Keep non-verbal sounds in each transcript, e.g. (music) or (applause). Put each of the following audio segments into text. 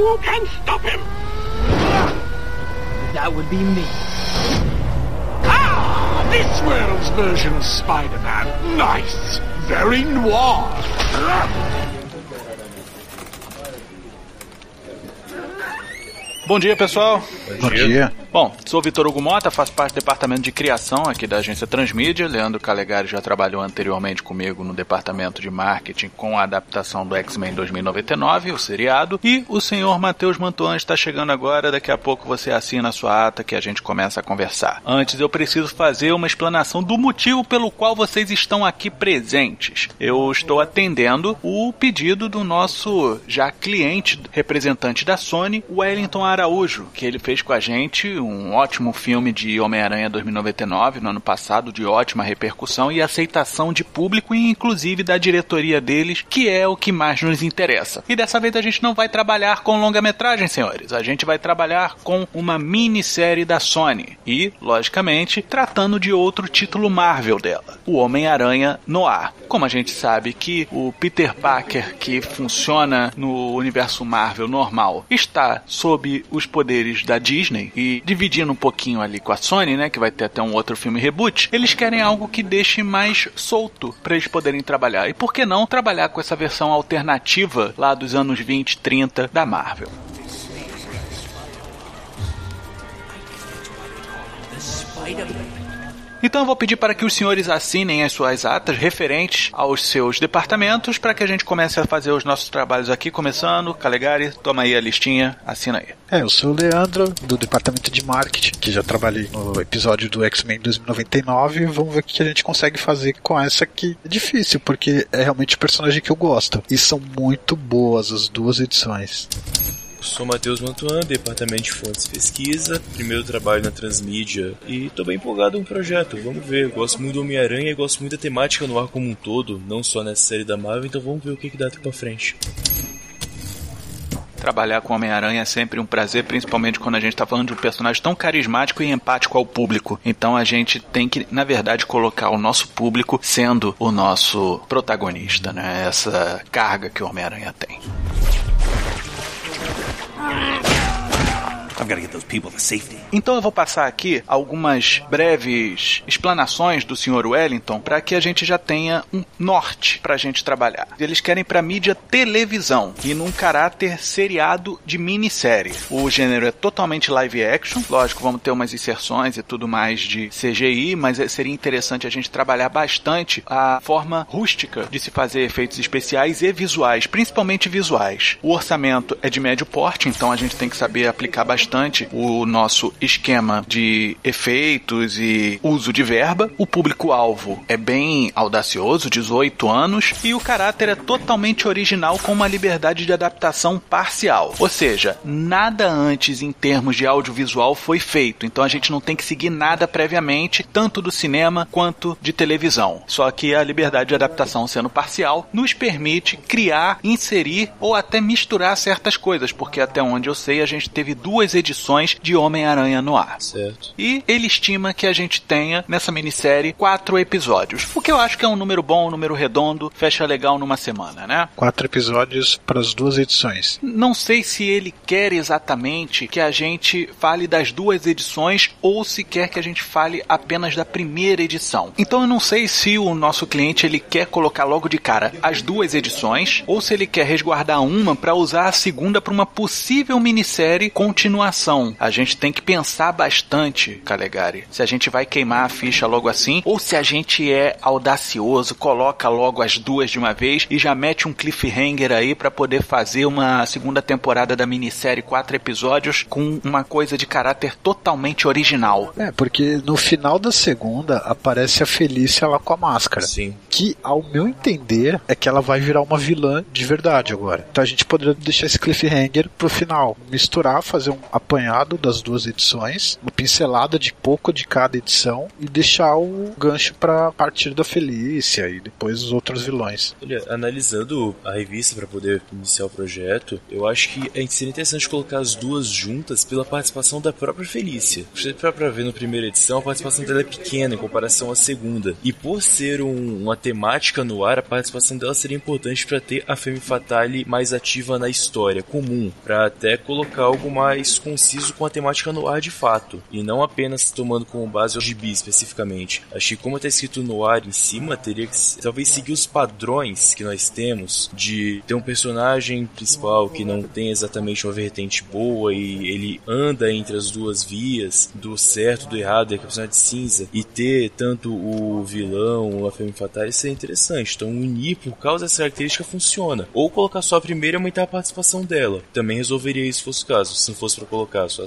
Who can stop him? That would be me. Ah, this world's version of Spider-Man. Nice. Very noir. Bom dia, pessoal. Bom dia. Bom, sou Vitor Hugo Mota, faço parte do departamento de criação aqui da agência Transmídia. Leandro Calegari já trabalhou anteriormente comigo no departamento de marketing com a adaptação do X-Men 2099, o seriado. E o senhor Matheus Mantuan está chegando agora. Daqui a pouco você assina a sua ata que a gente começa a conversar. Antes, eu preciso fazer uma explanação do motivo pelo qual vocês estão aqui presentes. Eu estou atendendo o pedido do nosso já cliente, representante da Sony, Wellington Araújo, que ele fez com a gente um ótimo filme de Homem-Aranha 2099 no ano passado, de ótima repercussão e aceitação de público e inclusive da diretoria deles, que é o que mais nos interessa. E dessa vez a gente não vai trabalhar com longa-metragem, senhores. A gente vai trabalhar com uma minissérie da Sony e, logicamente, tratando de outro título Marvel dela, o Homem-Aranha Noir. Como a gente sabe que o Peter Parker, que funciona no universo Marvel normal, está sob os poderes da Disney e dividindo um pouquinho ali com a Sony, né, que vai ter até um outro filme reboot, eles querem algo que deixe mais solto para eles poderem trabalhar. E por que não trabalhar com essa versão alternativa lá dos anos 20, 30 da Marvel? Então eu vou pedir para que os senhores assinem as suas atas referentes aos seus departamentos para que a gente comece a fazer os nossos trabalhos aqui, começando. Calegari, toma aí a listinha, assina aí. É, eu sou o Leandro, do departamento de marketing, que já trabalhei no episódio do X-Men 2099. Vamos ver o que a gente consegue fazer com essa que é difícil, porque é realmente o personagem que eu gosto. E são muito boas as duas edições. Sou Matheus Mantuan, departamento de fontes e pesquisa, primeiro trabalho na Transmídia e tô bem empolgado com o projeto, vamos ver. Gosto muito do Homem-Aranha e gosto muito da temática no ar como um todo, não só nessa série da Marvel, então vamos ver o que, que dá daqui pra frente. Trabalhar com Homem-Aranha é sempre um prazer, principalmente quando a gente está falando de um personagem tão carismático e empático ao público. Então a gente tem que, na verdade, colocar o nosso público sendo o nosso protagonista, né? Essa carga que o Homem-Aranha tem. I've Então eu vou passar aqui algumas breves explanações do Sr. Wellington para que a gente já tenha um norte para a gente trabalhar. Eles querem para mídia televisão e num caráter seriado de minissérie. O gênero é totalmente live action, lógico, vamos ter umas inserções e tudo mais de CGI, mas seria interessante a gente trabalhar bastante a forma rústica de se fazer efeitos especiais e visuais, principalmente visuais. O orçamento é de médio porte, então a gente tem que saber aplicar bastante o nosso esquema de efeitos e uso de verba. O público-alvo é bem audacioso, 18 anos, e o caráter é totalmente original com uma liberdade de adaptação parcial. Ou seja, nada antes em termos de audiovisual foi feito, então a gente não tem que seguir nada previamente, tanto do cinema quanto de televisão. Só que a liberdade de adaptação sendo parcial nos permite criar, inserir ou até misturar certas coisas, porque até onde eu sei a gente teve duas edições de Homem-Aranha no ar. Certo. E ele estima que a gente tenha nessa minissérie quatro episódios. O que eu acho que é um número bom, um número redondo, fecha legal numa semana, né? Quatro episódios para as duas edições. Não sei se ele quer exatamente que a gente fale das duas edições ou se quer que a gente fale apenas da primeira edição. Então eu não sei se o nosso cliente ele quer colocar logo de cara as duas edições ou se ele quer resguardar uma para usar a segunda para uma possível minissérie continuação continuação. A gente tem que pensar bastante, Calegari, se a gente vai queimar a ficha logo assim ou se a gente é audacioso, coloca logo as duas de uma vez e já mete um cliffhanger aí para poder fazer uma segunda temporada da minissérie quatro episódios com uma coisa de caráter totalmente original. É, porque no final da segunda aparece a Felícia lá com a máscara. Sim. Que, ao meu entender, é que ela vai virar uma vilã de verdade agora. Então a gente poderia deixar esse cliffhanger pro final. Misturar, fazer um apanhado das duas edições, uma pincelada de pouco de cada edição e deixar o gancho pra partir da Felícia e depois os outros vilões. Olha, analisando a revista para poder iniciar o projeto, eu acho que é seria interessante colocar as duas juntas pela participação da própria Felícia. Você para ver na primeira edição, a participação dela é pequena em comparação à segunda. E por ser um, uma temática no ar, a participação dela seria importante para ter a Femme Fatale mais ativa na história comum, para até colocar algo mais conciso com a temática no ar de fato, e não apenas tomando como base o gibi especificamente. Acho que como está escrito no ar em cima, teria que talvez seguir os padrões que nós temos de ter um personagem principal que não tem exatamente uma vertente boa e ele anda entre as duas vias do certo, do errado, e a personagem de cinza, e ter tanto o vilão, a Femme Fatale, isso é interessante. Então unir por causa dessa característica funciona. Ou colocar só a primeira e aumentar a participação dela. Também resolveria isso se fosse o caso, se não fosse para colocar só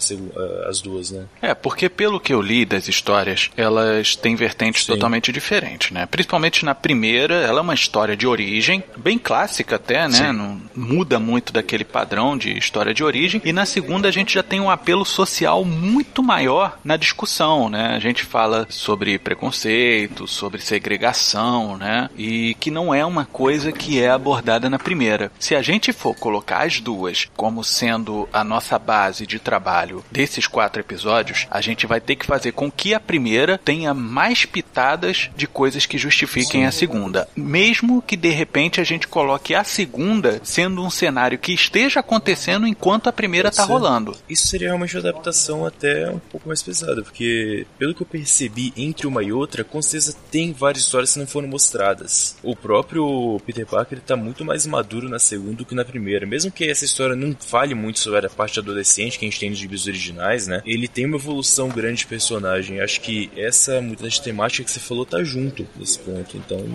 as duas, né? É, porque pelo que eu li das histórias, elas têm vertentes Sim. totalmente diferentes, né? Principalmente na primeira, ela é uma história de origem, bem clássica até, né? Não muda muito daquele padrão de história de origem. E na segunda a gente já tem um apelo social muito maior na discussão, né? A gente fala sobre preconceito, sobre segregação, né? E que não é uma coisa que é abordada na primeira. Se a gente for colocar as duas como sendo a nossa base de trabalho desses quatro episódios, a gente vai ter que fazer com que a primeira tenha mais pitadas de coisas que justifiquem a segunda. Mesmo que de repente a gente coloque a segunda sendo um cenário que esteja acontecendo enquanto a primeira está rolando. Isso seria realmente uma adaptação até um pouco mais pesada, porque pelo que eu percebi entre uma e outra, com certeza tem várias histórias que não foram mostradas. O próprio Peter Parker está muito mais maduro na segunda do que na primeira. Mesmo que essa história não fale muito sobre a parte adolescente que a gente tem nos gibis originais, né? Ele tem uma evolução grande de personagem. Acho que essa mudança de temática que você falou tá junto nesse ponto. Então,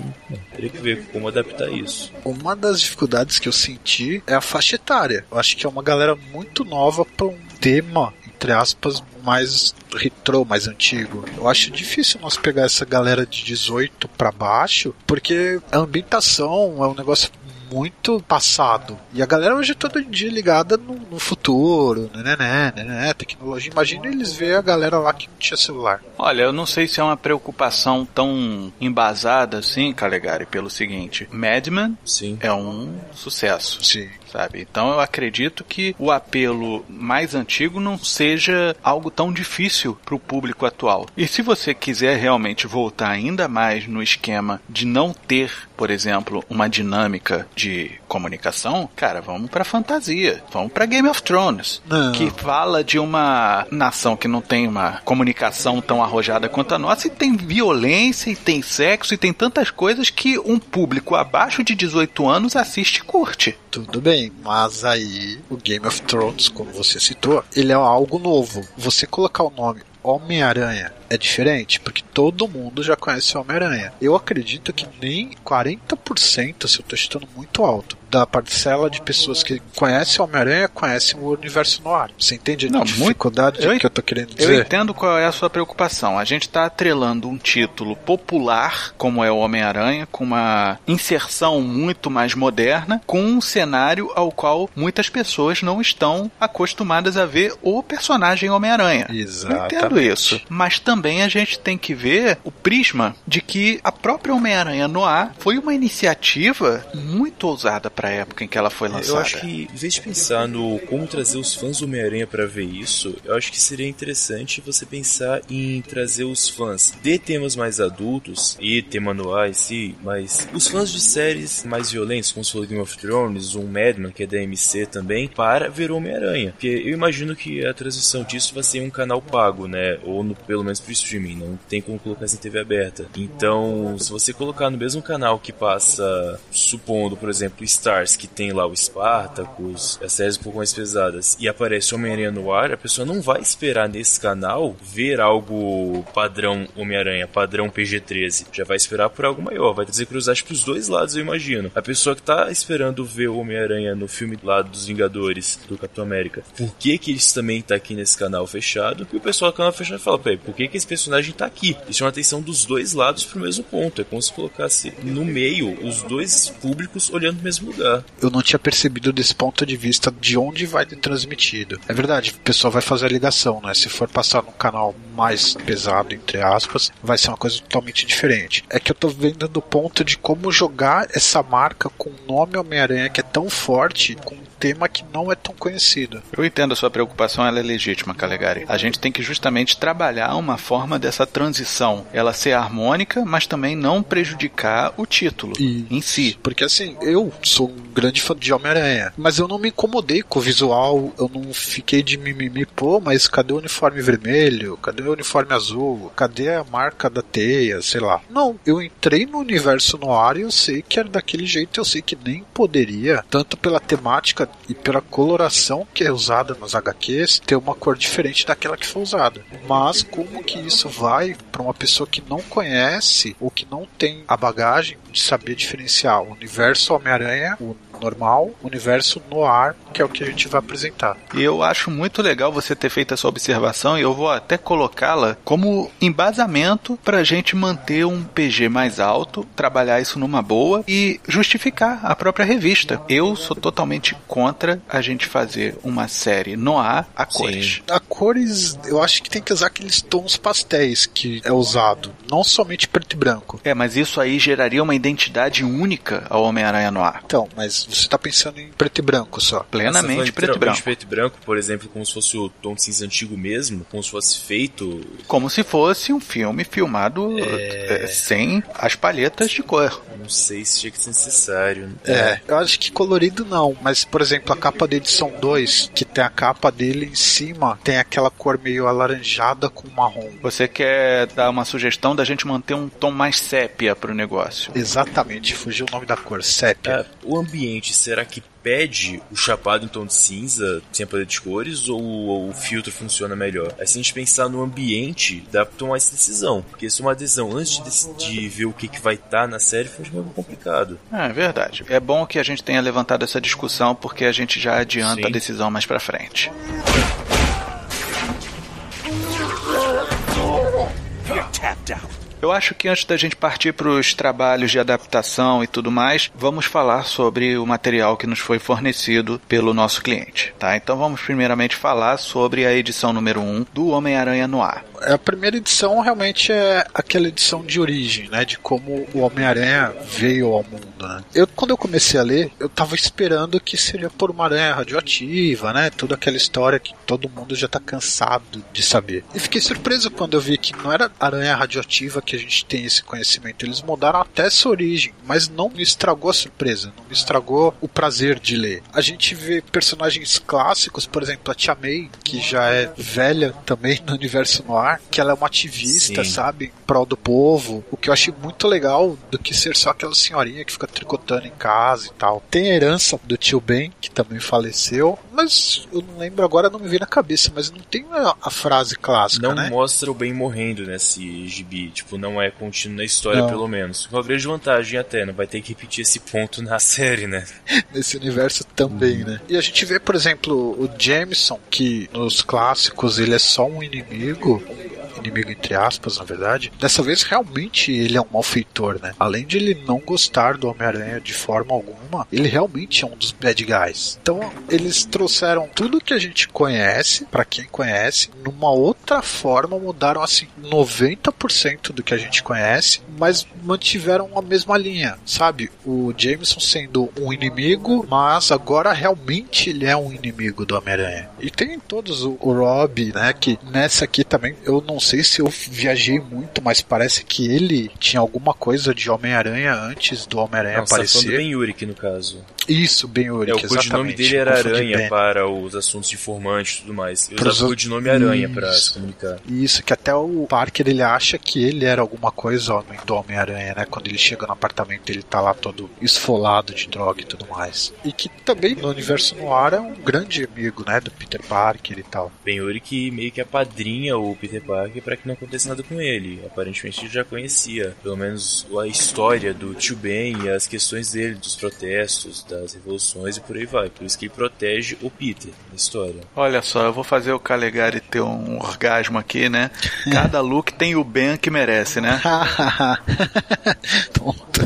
teria que ver como adaptar isso. Uma das dificuldades que eu senti é a faixa etária. Eu acho que é uma galera muito nova para um tema, entre aspas, mais retrô, mais antigo. Eu acho difícil nós pegar essa galera de 18 para baixo, porque a ambientação é um negócio muito passado. E a galera hoje é todo dia ligada no, no futuro, né, né, né, né, tecnologia. Imagina eles ver a galera lá que não tinha celular. Olha, eu não sei se é uma preocupação tão embasada assim, Calegari, pelo seguinte: Madman Sim. é um sucesso. Sim sabe? Então eu acredito que o apelo mais antigo não seja algo tão difícil para o público atual. E se você quiser realmente voltar ainda mais no esquema de não ter, por exemplo, uma dinâmica de comunicação, cara, vamos para fantasia, vamos para Game of Thrones, não. que fala de uma nação que não tem uma comunicação tão arrojada quanto a nossa e tem violência e tem sexo e tem tantas coisas que um público abaixo de 18 anos assiste e curte. Tudo bem, mas aí o Game of Thrones, como você citou, ele é algo novo. Você colocar o nome Homem-Aranha é diferente, porque todo mundo já conhece Homem-Aranha. Eu acredito que nem 40%, se eu estou chutando muito alto, da parcela de pessoas que conhecem o Homem-Aranha conhecem o universo no ar. Você entende Não, a dificuldade muito... que eu tô querendo dizer? Eu entendo qual é a sua preocupação. A gente está atrelando um título popular, como é o Homem-Aranha, com uma inserção muito mais moderna, com um cenário ao qual muitas pessoas não estão acostumadas a ver o personagem Homem-Aranha. Eu entendo isso. Mas também a gente tem que ver o prisma de que a própria Homem-Aranha no ar foi uma iniciativa muito ousada para a época em que ela foi lançada. Eu acho que, em vez de pensar no como trazer os fãs do Homem-Aranha para ver isso, eu acho que seria interessante você pensar em trazer os fãs de temas mais adultos e tema anuais, sim, mas os fãs de séries mais violentas, como se for Game of Thrones, um Madman, que é da MC também, para ver o Homem-Aranha. Porque eu imagino que a transição disso vai ser um canal pago, né? Ou no, pelo menos pro streaming, não tem como colocar em TV aberta. Então, se você colocar no mesmo canal que passa, supondo, por exemplo, Stars, que tem lá o Spartacus, as séries um pouco mais pesadas, e aparece Homem-Aranha no ar, a pessoa não vai esperar nesse canal ver algo padrão Homem-Aranha, padrão PG-13. Já vai esperar por algo maior, vai trazer curiosidade pros dois lados, eu imagino. A pessoa que tá esperando ver o Homem-Aranha no filme lá dos Vingadores, do Capitão América, por que que isso também tá aqui nesse canal fechado? E o pessoal do canal fechado fala, peraí, por que que esse personagem tá aqui? Isso é uma atenção dos dois lados pro mesmo ponto. É como se colocasse no meio os dois públicos olhando no mesmo lugar. Eu não tinha percebido desse ponto de vista de onde vai ter transmitido. É verdade, o pessoal vai fazer a ligação, né? Se for passar num canal mais pesado, entre aspas, vai ser uma coisa totalmente diferente. É que eu tô vendo do ponto de como jogar essa marca com o nome Homem-Aranha que é tão forte, com tema que não é tão conhecido. Eu entendo a sua preocupação, ela é legítima, Calegari. A gente tem que justamente trabalhar uma forma dessa transição, ela ser harmônica, mas também não prejudicar o título E- em si. Porque assim, eu sou um grande fã de Homem-Aranha, mas eu não me incomodei com o visual, eu não fiquei de mimimi, pô, mas cadê o uniforme vermelho? Cadê o uniforme azul? Cadê a marca da teia? Sei lá. Não, eu entrei no universo no ar e eu sei que era daquele jeito, eu sei que nem poderia, tanto pela temática e pela coloração que é usada nos HQs, ter uma cor diferente daquela que foi usada. Mas como que isso vai para uma pessoa que não conhece ou que não tem a bagagem de saber diferenciar o universo Homem-Aranha, o normal, universo noir, que é o que a gente vai apresentar. E eu acho muito legal você ter feito essa observação e eu vou até colocá-la como embasamento para a gente manter um PG mais alto, trabalhar isso numa boa e justificar a própria revista. Eu sou totalmente contra a gente fazer uma série no ar a cores. A cores, eu acho que tem que usar aqueles tons pastéis que é usado, não somente preto e branco. É, mas isso aí geraria uma identidade única ao Homem-Aranha no ar. Então, mas você tá pensando em preto e branco só. Tá Plenamente de preto e branco. preto e branco, por exemplo, como se fosse o tom de cinza antigo mesmo, como se fosse feito. Como se fosse um filme filmado eh, sem as palhetas de cor. Não sei se tinha que ser necessário. É, eu acho que colorido não, mas por exemplo, a capa da edição 2, que tem a capa dele em cima, tem aquela cor meio alaranjada com marrom. Você quer dar uma sugestão da gente manter um tom mais sépia pro negócio? Exatamente, fugiu o nome da cor, sépia. É, o ambiente, será que pede o chapado em tom de cinza, sem a paleta de cores, ou, ou o filtro funciona melhor? Aí, se a gente pensar no ambiente, dá pra tomar essa decisão. Porque se uma decisão antes de, ver o que, que vai estar na série, foi meio complicado. É verdade. É bom que a gente tenha levantado essa discussão porque a gente já adianta Sim. a decisão mais pra frente. Eu acho que antes da gente partir para os trabalhos de adaptação e tudo mais, vamos falar sobre o material que nos foi fornecido pelo nosso cliente, tá? Então vamos primeiramente falar sobre a edição número 1 do Homem-Aranha no ar. A primeira edição realmente é aquela edição de origem, né? De como o Homem-Aranha veio ao mundo, né? Eu, quando eu comecei a ler, eu tava esperando que seria por uma aranha radioativa, né? Toda aquela história que todo mundo já tá cansado de saber. E fiquei surpreso quando eu vi que não era aranha radioativa que a gente tem esse conhecimento. Eles mudaram até essa origem, mas não me estragou a surpresa, não me estragou o prazer de ler. A gente vê personagens clássicos, por exemplo, a Tia May, que já é velha também no universo noir, que ela é uma ativista, Sim. sabe, prol do povo, o que eu achei muito legal do que ser só aquela senhorinha que fica tricotando em casa e tal. Tem a herança do tio Ben, que também faleceu, mas eu não lembro agora, não me veio na cabeça, mas não tem a, a frase clássica, Não né? mostra o Ben morrendo nesse gibi. Tipo, não é contínuo na história, Não. pelo menos. Com a grande vantagem até, não vai ter que repetir esse ponto na (laughs) série, né? (laughs) nesse universo também, né? E a gente vê, por exemplo, o Jameson, que nos clássicos ele é só um inimigo, inimigo entre aspas, na verdade. Dessa vez realmente ele é um malfeitor, né? Além de ele não gostar do Homem-Aranha de forma alguma, ele realmente é um dos bad guys. Então, eles trouxeram tudo que a gente conhece, pra quem conhece, numa outra forma, mudaram assim 90% do que a gente conhece, mas mantiveram a mesma linha, sabe? O Jameson sendo um inimigo, mas agora realmente ele é um inimigo do Homem-Aranha. E tem todos o, Rob, né? Que nessa aqui também eu não sei se eu viajei muito, mas parece que ele tinha alguma coisa de Homem-Aranha antes do Homem-Aranha tá aparecer. do Ben Urich, no caso. Isso, bem Uric, É, o codinome exatamente. dele era Aranha para os assuntos de informante e tudo mais. Eu Pros usava o o- codinome Aranha Isso. se comunicar. Isso, que até o Parker ele acha que ele era alguma coisa homem do Homem-Aranha, né? Quando ele chega no apartamento, ele tá lá todo esfolado de droga e tudo mais. E que também no universo noir é um grande amigo, né? Do Peter Parker e tal. Ben Urich meio que apadrinha o Peter Parker para que não aconteça nada com ele. Aparentemente ele já conhecia, pelo menos a história do tio Ben e as questões dele, dos protestos, das revoluções e por aí vai. Por isso que ele protege o Peter na história. Olha só, eu vou fazer o Calegari ter um orgasmo aqui, né? Cada look tem o Ben que merece, né? (laughs) Tonto.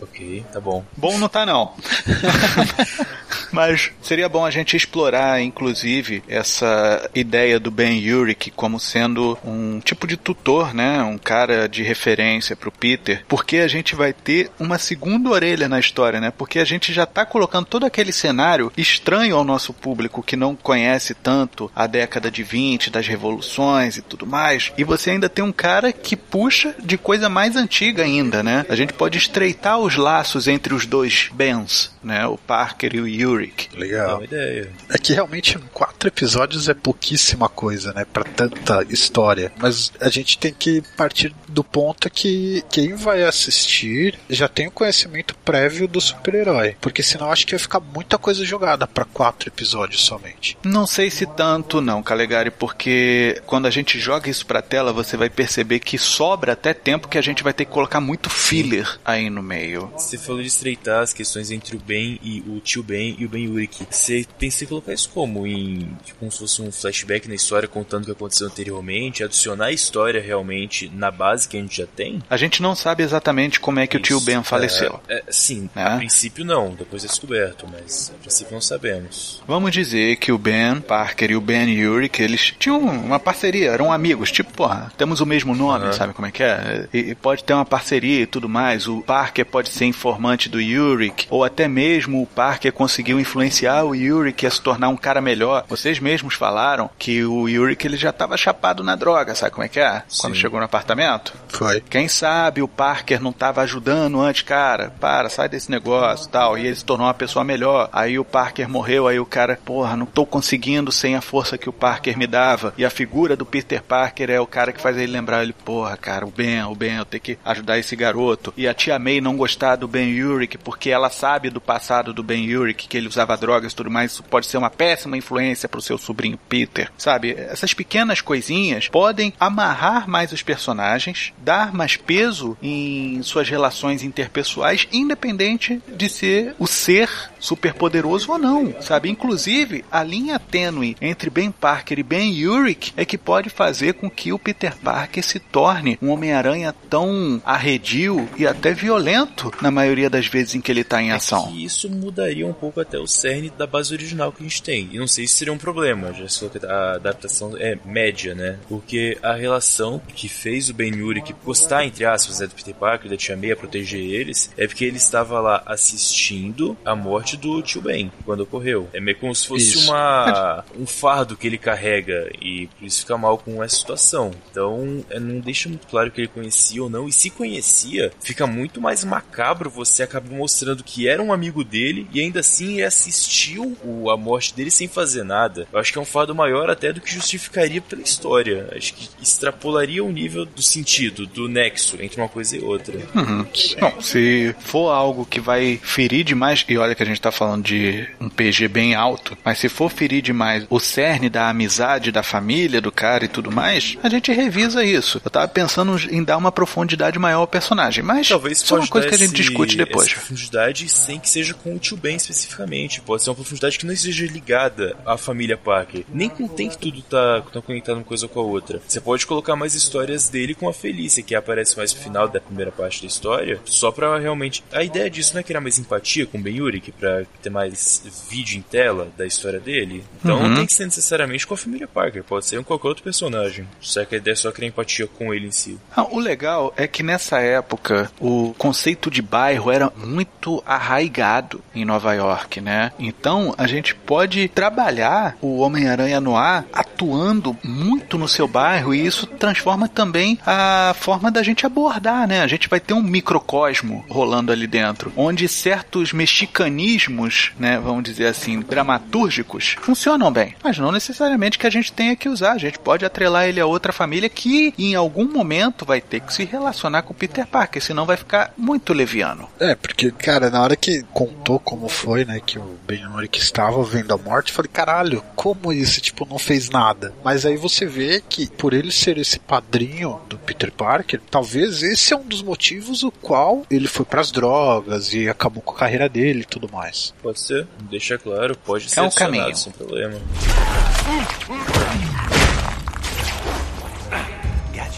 Ok, tá bom. Bom não tá não. (laughs) Mas seria bom a gente explorar, inclusive, essa ideia do Ben Urich como sendo um tipo de tutor, né? Um cara de referência pro Peter, porque a gente vai ter uma segunda orelha na história, né? Porque a gente já tá colocando todo aquele cenário estranho ao nosso público que não conhece tanto a década de 20, das revoluções e tudo mais. E você ainda tem um cara que puxa de coisa mais antiga ainda, né? A gente pode estreitar os laços entre os dois Bens, né? O Parker e o Yurik. É Legal. uma ideia. É que realmente quatro episódios é pouquíssima coisa, né? Pra tanta história. Mas a gente tem que partir do ponto que quem vai assistir já tem o conhecimento prévio do super-herói. Porque senão acho que vai ficar muita coisa jogada pra quatro episódios somente. Não sei se tanto não, Calegari, porque quando a gente joga isso pra tela, você vai perceber que sobra até tempo que a gente vai ter que colocar muito filler aí no meio. Você falou de estreitar as questões entre o Ben e o tio Ben e o Ben Urich. Você pensa em colocar isso como? Em tipo, como se fosse um flashback na história contando o que aconteceu anteriormente, adicionar a história realmente na base que a gente já tem? A gente não sabe exatamente como é que o tio Isso, Ben faleceu. É, é, sim, a princípio não, depois é descoberto, mas a princípio não sabemos. Vamos dizer que o Ben Parker e o Ben Urich, eles tinham uma parceria, eram amigos, tipo, porra, temos o mesmo nome, Aham. sabe como é que é? E, e pode ter uma parceria e tudo mais. O Parker pode ser informante do Urich, ou até mesmo o Parker conseguiu influenciar o Urich a se tornar um cara melhor. Vocês mesmos falaram que o Urich ele já estava chapado na droga, sabe como é que é? Quando Sim. chegou no apartamento. Foi. Quem sabe o Parker não estava ajudando antes, cara, para, sai desse negócio tal. E ele se tornou uma pessoa melhor. Aí o Parker morreu, aí o cara, porra, não tô conseguindo sem a força que o Parker me dava. E a figura do Peter Parker é o cara que faz ele lembrar ele, porra, cara, o Ben, o Ben, eu tenho que ajudar esse garoto. E a tia May não gostar do Ben Urich porque ela sabe do passado do Ben Urich, que ele usava drogas e tudo mais. Isso pode ser uma péssima influência pro seu sobrinho Peter, sabe? Essas pequenas coisinhas podem amarrar mais os personagens, dar mais peso em suas relações interpessoais, independente de ser o ser superpoderoso ou não, sabe? Inclusive, a linha tênue entre Ben Parker e Ben Urich é que pode fazer com que o Peter Parker se torne um Homem-Aranha tão arredio e até violento na maioria das vezes em que ele tá em ação. E isso mudaria um pouco até o cerne da base original que a gente tem. E não sei se seria um problema, já falou que a adaptação é média, né? Porque a relação que fez o Ben Urich gostar, entre aspas, né, do Peter Parker e da Tia May a proteger eles, é porque ele estava lá assistindo a morte do tio Ben, quando ocorreu. É meio como se fosse Isso. uma um fardo que ele carrega e por isso fica mal com essa situação. Então, é, não deixa muito claro que ele conhecia ou não. E se conhecia, fica muito mais macabro você acaba mostrando que era um amigo dele e ainda assim ele assistiu o- a morte dele sem fazer nada. Eu acho que é um fardo maior até do que justificaria pela história. Acho que extrapolaria o nível do sentido, do nexo entre uma coisa e outra. Uhum. Bom, se for algo que vai ferir demais, e olha que a gente tá falando de um PG bem alto, mas se for ferir demais o cerne da amizade, da família, do cara e tudo mais, a gente revisa isso. Eu tava pensando em dar uma profundidade maior ao personagem, mas Talvez isso é uma coisa que a gente esse- discute depois. Profundidade sem que seja com o tio Ben especificamente. Pode ser uma profundidade que não seja ligada à família Parker. Nem contém que tudo tá, tá conectado uma coisa com a outra. Você pode colocar mais histórias dele com a Felícia, que aparece mais no final da primeira parte da história, só pra realmente. A ideia disso não é criar mais empatia com o Ben Urich, pra ter mais vídeo em tela da história dele. Então Uhum. não tem que ser necessariamente com a família Parker, pode ser com qualquer outro personagem. Só que a ideia é só criar empatia com ele em si. Ah, o legal é que nessa época o conceito de bairro era muito arraigado em Nova York, né? Então a gente pode trabalhar o Homem-Aranha no ar atuando muito no seu bairro e isso transforma também a forma da gente abordar, né? A gente vai ter um microcosmo rolando ali dentro, onde certos mexicanismos, né, vamos dizer assim, dramatúrgicos, funcionam bem, mas não necessariamente que a gente tenha que usar. A gente pode atrelar ele a outra família que em algum momento vai ter que se relacionar com o Peter Parker, senão vai ficar muito leviano. É, porque, cara, na hora que contou como foi, né, que o Ben que estava vendo a morte, eu falei, caralho, como isso? Tipo, não fez nada. Mas aí você vê que, por ele ser esse padrinho do Peter Parker, talvez esse é um dos motivos o qual ele foi para as drogas e acabou com a carreira dele e tudo mais. Pode ser, deixa claro, pode É ser um adicionado caminho. sem problema.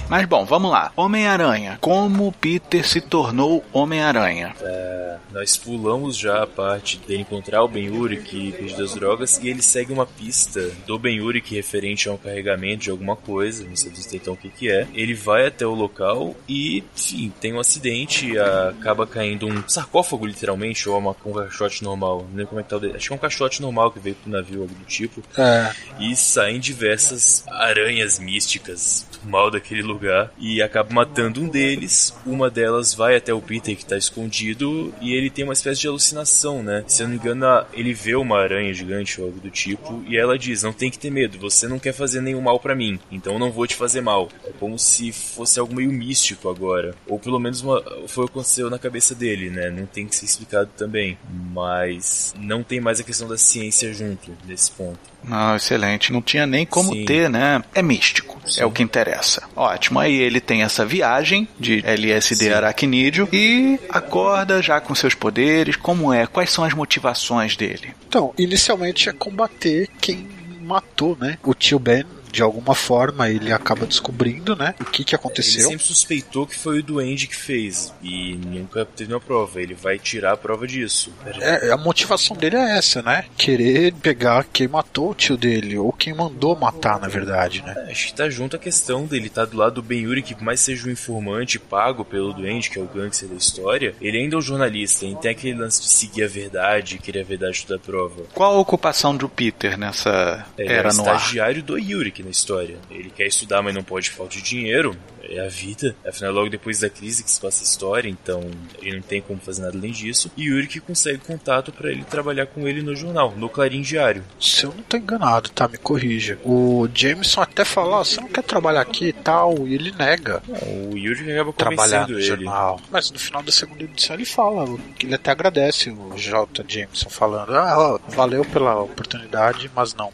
Mas bom, vamos lá. Homem-Aranha. Como Peter se tornou Homem-Aranha? É, nós pulamos já a parte dele encontrar o Ben Urich perdido das drogas e ele segue uma pista do Ben Urich referente a um carregamento de alguma coisa, não sei dizer então o que que é. Ele vai até o local e, enfim, tem um acidente, acaba caindo um sarcófago literalmente ou uma, um caixote normal, não lembro como é que tá o dele. Acho que é um caixote normal que veio pro navio, algo do tipo. É, E saem diversas aranhas místicas do mal daquele lugar e acaba matando um deles. Uma delas vai até o Peter que tá escondido e ele tem uma espécie de alucinação, né? Se eu não me engano, ele vê uma aranha gigante ou algo do tipo e ela diz: Não tem que ter medo, você não quer fazer nenhum mal pra mim, então eu não vou te fazer mal. É como se fosse algo meio místico agora. Ou pelo menos uma- foi o que aconteceu na cabeça dele, né? Não tem que ser explicado também. Mas não tem mais a questão da ciência junto nesse ponto. Não, excelente. Não tinha nem como Sim. ter, né? É místico. Sim. É o que interessa. Ótimo. Aí ele tem essa viagem de LSD Sim. aracnídeo e acorda já com seus poderes. Como é? Quais são as motivações dele? Então, inicialmente é combater quem matou, né? O tio Ben, de alguma forma, ele acaba descobrindo, né? O que que Ele aconteceu. sempre suspeitou que foi o Duende que fez e nunca teve uma prova. Ele vai tirar a prova disso. É, a motivação dele é essa, né? Querer pegar quem matou o tio dele, ou quem mandou matar, na verdade, né? Acho que tá junto a questão dele tá do lado do Ben Yuri, que por mais seja um informante pago pelo Duende, que é o gangster da história, ele ainda é um jornalista, ele tem aquele lance de seguir a verdade, querer a verdade da prova. Qual a ocupação do Peter nessa Ele era é o no ar? estagiário do Yurik na história. Ele quer estudar, mas não pode por falta de dinheiro. É a vida. Afinal, logo depois da crise que se passa a história, então ele não tem como fazer nada além disso. E Yurik consegue contato pra ele trabalhar com ele no jornal, no Clarim Diário. Se eu não tô enganado, tá? Me corrija. O Jameson até fala, ó, você não quer trabalhar aqui e tal, e ele nega O Yurik acaba trabalhar convencendo no ele. jornal. Mas no final da segunda edição ele fala, que ele até agradece o J. Jameson falando, ah, valeu pela oportunidade, mas não.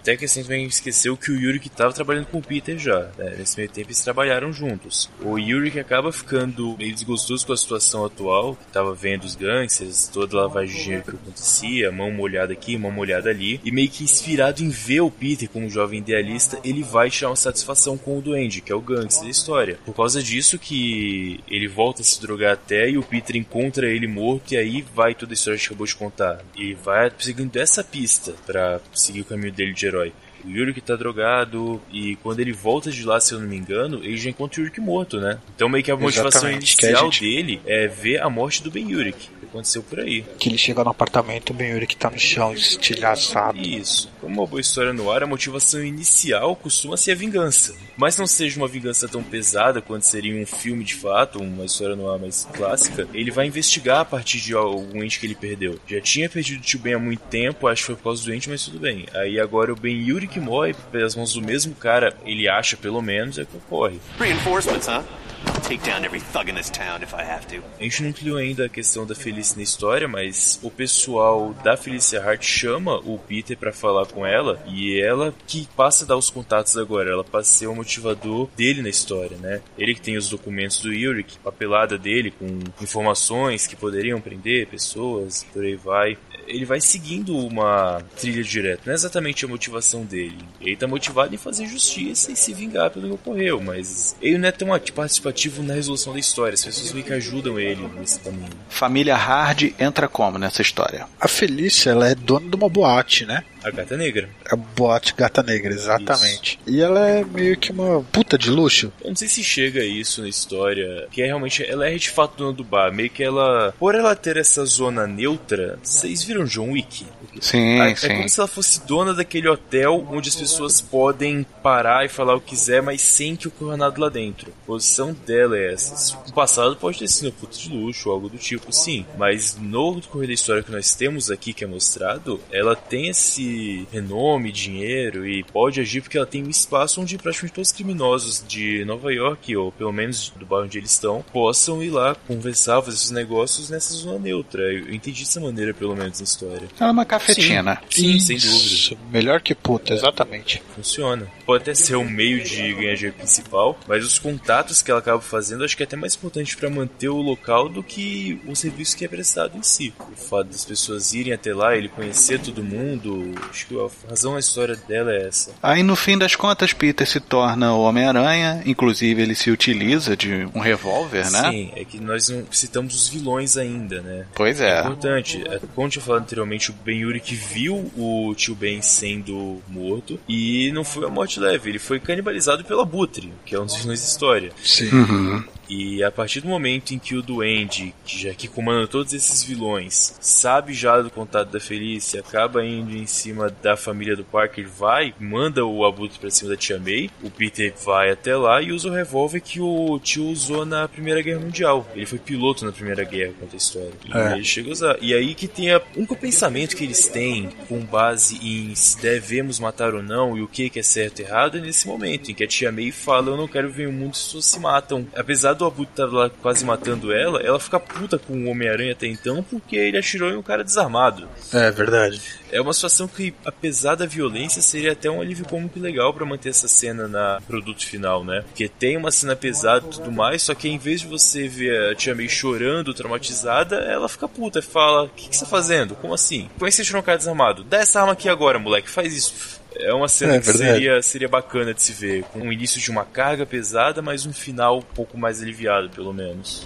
Até que assim também esqueceu que o Yurik tava trabalhando com o Peter já. né? Nesse meio tempo eles trabalharam juntos. O Yurik acaba ficando meio desgostoso com a situação atual, que tava vendo os gangsters, toda a lavagem de dinheiro que acontecia, mão molhada aqui, mão molhada ali, e meio que inspirado em ver o Peter como jovem idealista, ele vai tirar uma satisfação com o Duende, que é o gangster da história. Por causa disso que ele volta a se drogar até e o Peter encontra ele morto e aí vai toda a história que acabou de contar. E vai seguindo essa pista pra seguir o caminho dele de herói. O Yurik tá drogado e quando ele volta de lá, se eu não me engano, ele já encontra o Yurik morto, né? Então meio que a motivação Exatamente, inicial gente- dele é ver a morte do Ben Yurik, que aconteceu por aí. Que ele chega no apartamento, o Ben Yuri que tá no chão, estilhaçado. Isso. Como uma boa história no ar, a motivação inicial costuma ser a vingança. Mas não seja uma vingança tão pesada quanto seria um filme de fato, uma história no ar mais clássica, ele vai investigar a partir de algum ente que ele perdeu. Já tinha perdido o tio Ben há muito tempo, acho que foi por causa do ente, mas tudo bem. Aí agora o Ben Yuri que morre pelas mãos do mesmo cara, ele acha pelo menos, é que ocorre. Reinforcements, huh? I'll take down every thug in this town if I have to. A gente não incluiu ainda a questão da Felice na história, mas o pessoal da Felicia Hart chama o Peter pra falar com ela e ela que passa a dar os contatos agora. Ela passa a ser o motivador dele na história, né? Ele que tem os documentos do Yurik, papelada dele com informações que poderiam prender pessoas, por aí vai. Ele vai seguindo uma trilha direta, não é exatamente a motivação dele. Ele tá motivado em fazer justiça e se vingar pelo que ocorreu, mas ele não é tão ati- participativo na resolução da história. As pessoas meio que ajudam ele nesse caminho. Família Hard entra como nessa história? A Felícia, ela é dona de uma boate, né? A Gata Negra. A boate Gata Negra, exatamente. E ela é meio que uma puta de luxo. Eu não sei se chega a isso na história, que é realmente, ela é de fato dona do bar, meio que ela, por ela ter essa zona neutra, vocês viram John Wick? Sim, É, é sim. como se ela fosse dona daquele hotel onde as pessoas podem parar e falar o que quiser, mas sem que ocorra nada lá dentro. A posição dela é essa. No passado pode ter sido um puto de luxo ou algo do tipo, sim. Mas no decorrer da história que nós temos aqui, que é mostrado, ela tem esse renome, dinheiro e pode agir porque ela tem um espaço onde praticamente todos os criminosos de Nova York, ou pelo menos do bairro onde eles estão, possam ir lá conversar, fazer seus negócios nessa zona neutra. Eu entendi dessa maneira, pelo menos, na história. Ela é uma cafetina. Sim, sem dúvida. Melhor que puta, exatamente. Funciona. Pode até ser o meio de ganhar dinheiro principal, mas os contatos que ela acaba fazendo acho que é até mais importante para manter o local do que o serviço que é prestado em si. O fato das pessoas irem até lá, ele conhecer todo mundo, acho que a razão da história dela é essa. Aí no fim das contas, Peter se torna o Homem-Aranha, inclusive ele se utiliza de um revólver, né? Sim, é que nós não citamos os vilões ainda, né? Pois É é. importante, é, como eu tinha falado anteriormente, o Ben Yuri que viu o tio Ben sendo morto e não foi a morte leve, ele foi canibalizado pelo Abutre, que é um dos vilões da história. Sim. Uhum. E a partir do momento em que o Duende, que já que comanda todos esses vilões, sabe já do contato da Felícia, acaba indo em cima da família do Parker, vai, manda o Abutre pra cima da Tia May, o Peter vai até lá e usa o revólver que o tio usou na Primeira Guerra Mundial. Ele foi piloto na Primeira Guerra, conta a história. E É. ele chega a usar. E aí que tem a o único pensamento que eles têm com base em se devemos matar ou não e o que que é certo e errado é nesse momento em que a tia May fala eu não quero ver um mundo se pessoas se matam. Apesar do Abutre estar lá quase matando ela, ela fica puta com o Homem-Aranha até então porque ele atirou em um cara desarmado. É verdade. É uma situação que, apesar da violência, seria até um alívio cômico legal pra manter essa cena na produto final, né? Porque tem uma cena pesada e tudo mais, só que em vez de você ver a Tia May chorando, traumatizada, ela fica puta e fala: O que, que você tá fazendo? Como assim? Como é que você tirou um cara desarmado? Dá essa arma aqui agora, moleque, faz isso. É uma cena É que verdade. seria, seria bacana de se ver, com o início de uma carga pesada, mas um final um pouco mais aliviado, pelo menos.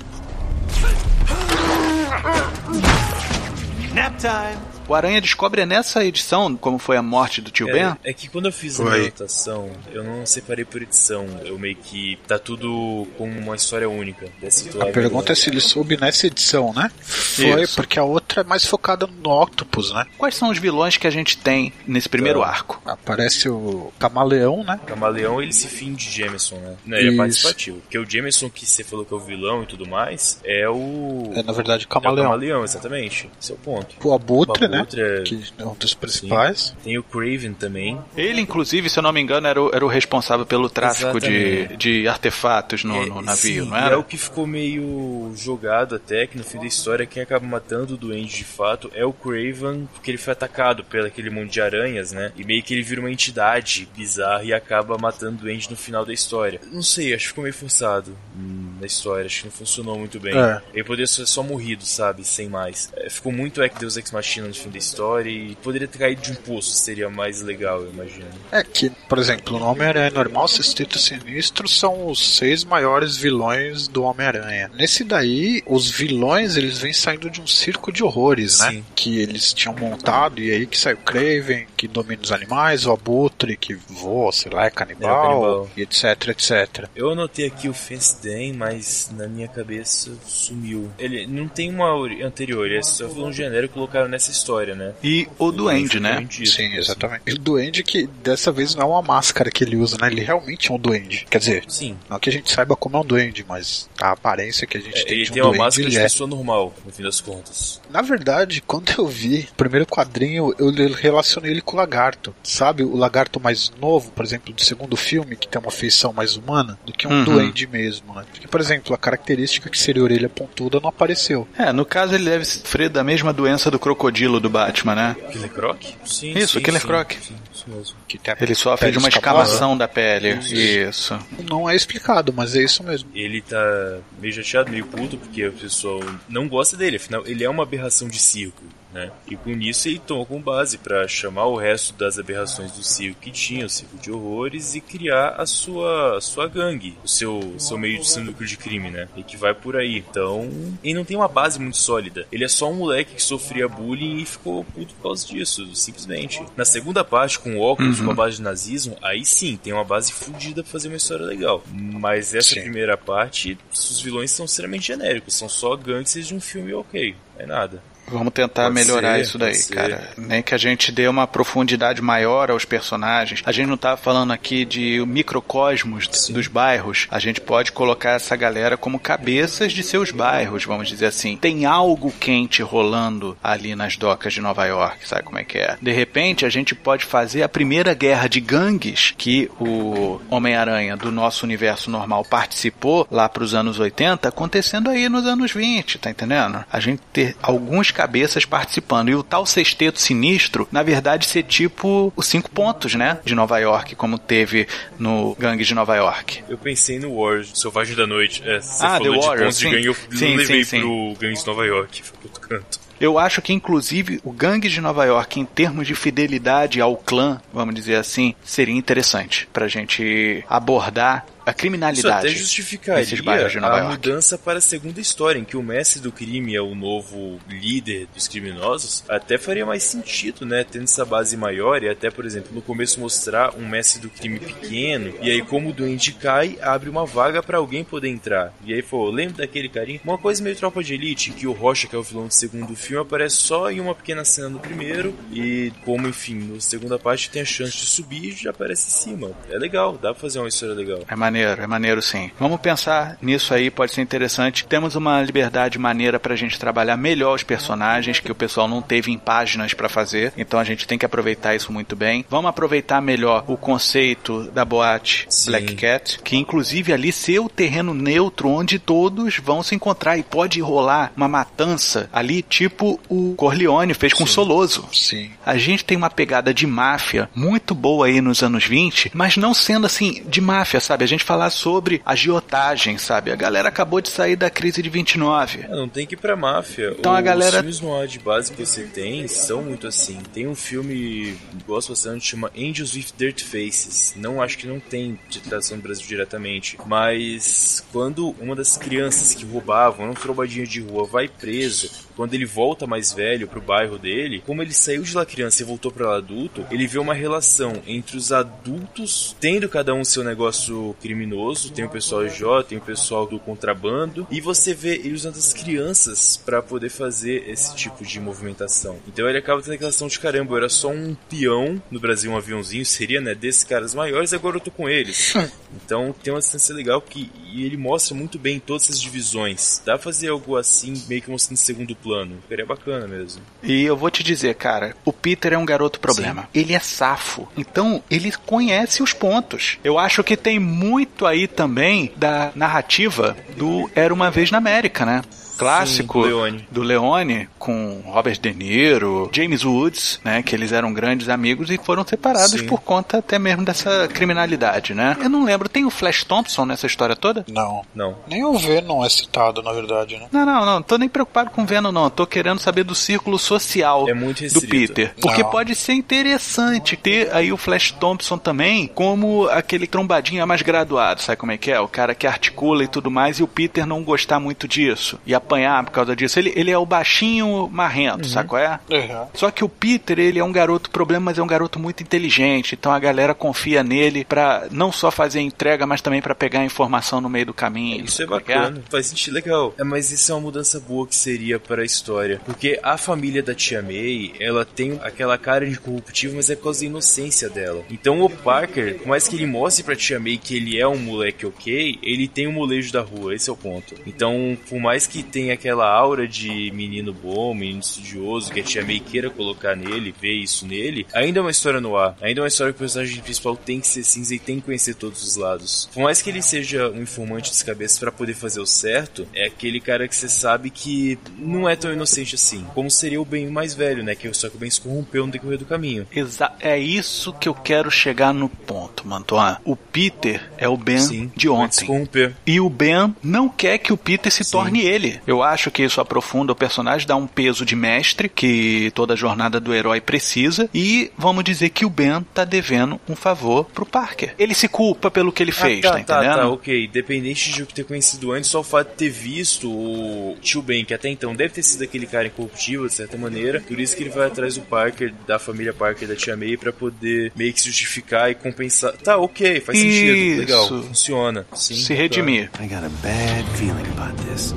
Nap time. O Aranha descobre nessa edição como foi a morte do tio Ben. É, é que quando eu fiz a Foi. minha anotação, eu não separei por edição. Eu meio que tá tudo com uma história única. Dessa A pergunta é se ele soube nessa edição, né? Foi, Isso. porque a outra é mais focada no Octopus, né? Quais são os vilões que a gente tem nesse primeiro Tá. arco? Aparece o Camaleão, né? O Camaleão, ele se finge de Jameson, né? Não, ele é Isso. participativo. Porque o Jameson, que você falou que é o vilão e tudo mais, é o... É, na verdade, o É o Camaleão. Camaleão, exatamente. Esse é o ponto. O Abutre, O né? Abutre é- Que é um dos principais. Tem o Craven também. Ele, inclusive, se eu não me engano, era o, era o responsável pelo tráfico de, Exatamente. de artefatos no, É, no navio, sim, não era? é o que ficou meio jogado até, que no fim da história quem acaba matando o Duende de fato é o Craven, porque ele foi atacado pelo aquele monte de aranhas, né? E meio que ele vira uma entidade bizarra e acaba matando o Duende no final da história. Não sei, acho que ficou meio forçado hum, na história, acho que não funcionou muito bem. É. Ele poderia ser só morrido, sabe? Sem mais. É, ficou muito Ex Deus Ex Machina no fim da história e poderia ter caído de um poço, seria mais legal, eu imagino. É que, por exemplo, no Homem-Aranha normal, Sexteto Sinistro são os seis maiores vilões do Homem-Aranha. Nesse daí, os vilões eles vêm saindo de um circo de horrores, né? Sim. Que eles tinham montado e aí que saiu Craven, que domina os animais, o Abutre, que voa, sei lá, é canibal, É, canibal. e etc, etc. Eu anotei aqui o Fence Den, mas na minha cabeça sumiu. Ele não tem uma anterior, ele é só um genérico que colocaram nessa história, né? E o Duende, né? Dito. Sim, exatamente. E o Duende que dessa vez não é uma máscara que ele usa, né? Ele realmente é um Duende. Quer dizer, Sim. não que a gente saiba como é um Duende, mas a aparência que a gente É, tem ele de um tem uma duende, máscara de é. pessoa normal, no fim das contas. Na verdade, quando eu vi o primeiro quadrinho, eu relacionei ele com o lagarto. Sabe, o lagarto mais novo, por exemplo, do segundo filme, que tem uma feição mais humana, do que um Uhum. duende mesmo, né? Porque, por exemplo, a característica que seria a orelha pontuda não apareceu. É, no caso ele deve sofrer da mesma doença do crocodilo do Batman, né? Killer Croc? Sim, Isso, sim, Killer sim, Croc. Sim, isso mesmo. Ele sofre de uma escamação da pele. Isso. Não é explicado, mas é isso mesmo. Ele tá meio chateado, meio puto, porque o pessoal não gosta dele, afinal, ele é uma aberração de circo. Né? E com isso ele tomou como base para chamar o resto das aberrações do circo que tinha, o circo de horrores, e criar a sua, a sua gangue, o seu, seu meio de núcleo de crime, né? E que vai por aí. Então, ele não tem uma base muito sólida. Ele é só um moleque que sofria bullying e ficou puto por causa disso, simplesmente. Na segunda parte, com óculos, Uhum. com a base de nazismo, aí sim, tem uma base fodida pra fazer uma história legal. Mas essa Sim. primeira parte, os vilões são extremamente genéricos, são só gangsters de um filme ok. É nada. Vamos tentar Pode melhorar ser, isso daí, ser. cara. Nem que a gente dê uma profundidade maior aos personagens. A gente não tá falando aqui de microcosmos d- dos bairros. A gente pode colocar essa galera como cabeças de seus bairros, vamos dizer assim. Tem algo quente rolando ali nas docas de Nova York, sabe como é que é? De repente, a gente pode fazer a primeira guerra de gangues que o Homem-Aranha do nosso universo normal participou lá pros anos 80, acontecendo aí nos anos 20, tá entendendo? A gente ter alguns cabeças participando. E o tal sexteto sinistro, na verdade, ser tipo os cinco pontos, né? De Nova York, como teve no Gangue de Nova York. Eu pensei no Warriors, Selvagem da Noite. É, você Ah, falou The de Warriors, pontos de sim. gangue, eu Sim, não levei sim, sim. pro Gangues de Nova York, foi pro outro canto. Eu acho que, inclusive, o Gangue de Nova York, em termos de fidelidade ao clã, vamos dizer assim, seria interessante pra gente abordar a Isso até criminalidade justificaria a mudança para a segunda história, em que o mestre do crime é o novo líder dos criminosos, até faria mais sentido, né? Tendo essa base maior e até, por exemplo, no começo mostrar um mestre do crime pequeno, e aí como o duende cai, abre uma vaga para alguém poder entrar. E aí, pô, lembra daquele carinha? Uma coisa meio tropa de elite, que o Rocha, que é o vilão do segundo filme, aparece só em uma pequena cena no primeiro, e como, enfim, na segunda parte tem a chance de subir e já aparece em cima. É legal, dá pra fazer uma história legal. É maneiro, é maneiro sim. Vamos pensar nisso aí, pode ser interessante. Temos uma liberdade maneira pra gente trabalhar melhor os personagens, que o pessoal não teve em páginas pra fazer, então a gente tem que aproveitar isso muito bem. Vamos aproveitar melhor o conceito da boate Sim. Black Cat, que inclusive ali ser o terreno neutro onde todos vão se encontrar e pode rolar uma matança ali, tipo o Corleone fez com o Soloso. Sim. A gente tem uma pegada de máfia muito boa aí nos anos 20, mas não sendo assim de máfia, sabe? A gente falar sobre agiotagem, sabe? A galera acabou de sair da crise de 29. É, não tem que ir pra máfia. Então a Os galera- filmes noir de base que você tem são muito assim. Tem um filme, gosto bastante, chama Angels with Dirt Faces. Não acho que não tem de tradução no Brasil diretamente. Mas quando uma das crianças que roubavam, um trombadinho de rua, vai presa, quando ele volta mais velho pro bairro dele, como ele saiu de lá criança e voltou pra lá adulto, ele vê uma relação entre os adultos tendo cada um seu negócio criminoso, tem o pessoal J, tem o pessoal do contrabando, e você vê ele usando as crianças pra poder fazer esse tipo de movimentação. Então ele acaba tendo aquela ação de caramba, eu era só um peão, no Brasil um aviãozinho seria, né, desses caras maiores, agora eu tô com eles. Então tem uma distância legal que ele mostra muito bem todas essas divisões. Dá pra fazer algo assim, meio que mostrando segundo plano. Ficaria bacana mesmo. E eu vou te dizer, cara, o Peter é um garoto problema. Ele é safo. Então, ele conhece os pontos. Eu acho que tem muito aí também da narrativa do Era uma vez na América, né? Clássico Sim, Leone. do Leone com Robert De Niro, James Woods, né, que eles eram grandes amigos e foram separados Sim. por conta até mesmo dessa criminalidade, né? Eu não lembro, tem o Flash Thompson nessa história toda? Não. Não. Nem o Venom é citado, na verdade, né? Não, não, não, tô nem preocupado com Venom, não. Tô querendo saber do círculo social É muito do. Peter. Porque Não. pode ser interessante ter aí o Flash Thompson também como aquele trombadinha mais graduado, sabe como é que é? O cara que articula e tudo mais, e o Peter não gostar muito disso. E apanhar por causa disso. Ele, ele é o baixinho marrento, sabe qual é? Uhum. Só que o Peter, ele é um garoto problema, mas é um garoto muito inteligente. Então a galera confia nele pra não só fazer a entrega, mas também pra pegar a informação no meio do caminho. Isso é como que bacana, faz sentido legal. É, mas isso é uma mudança boa que seria para a história. Porque a família da tia May, ela tem aquela cara de corruptivo, mas é por causa da inocência dela. Então o Parker, por mais que ele mostre pra tia May que ele é um moleque ok, ele tem o molejo da rua, esse é o ponto. Então, por mais que tenha aquela aura de menino bom, menino estudioso, que a tia May queira colocar nele, ver isso nele, ainda é uma história no ar. Ainda é uma história que o personagem principal tem que ser cinza e tem que conhecer todos os lados. Por mais que ele seja um informante de cabeça pra poder fazer o certo, é aquele cara que você sabe que não é tão inocente assim. Como seria o Ben mais velho, né? Que só que o Ben se corrompeu no decorrer do caminho. Exa é isso que eu quero chegar no ponto, Mantuan. O Peter é o Ben Sim, de ontem. corromper. E o Ben não quer que o Peter se torne ele. Eu acho que isso aprofunda o personagem, dá um peso de mestre que toda jornada do herói precisa e vamos dizer que o Ben tá devendo um favor pro Parker. Ele se culpa pelo que ele fez, ah, tá, tá, entendendo? tá, tá, ok. Independente de eu ter conhecido antes, só o fato de ter visto o tio Ben, que até então deve ter sido aquele cara incorruptível, de certa maneira, por isso que ele vai atrás do Parker, da família Parker, da tia May, pra poder meio que se justificar e compensar. Tá, ok, faz sentido, Isso. legal, funciona. Sim, se redimir. I got a bad feeling about this.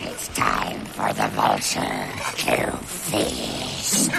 It's time for the vulture to feast.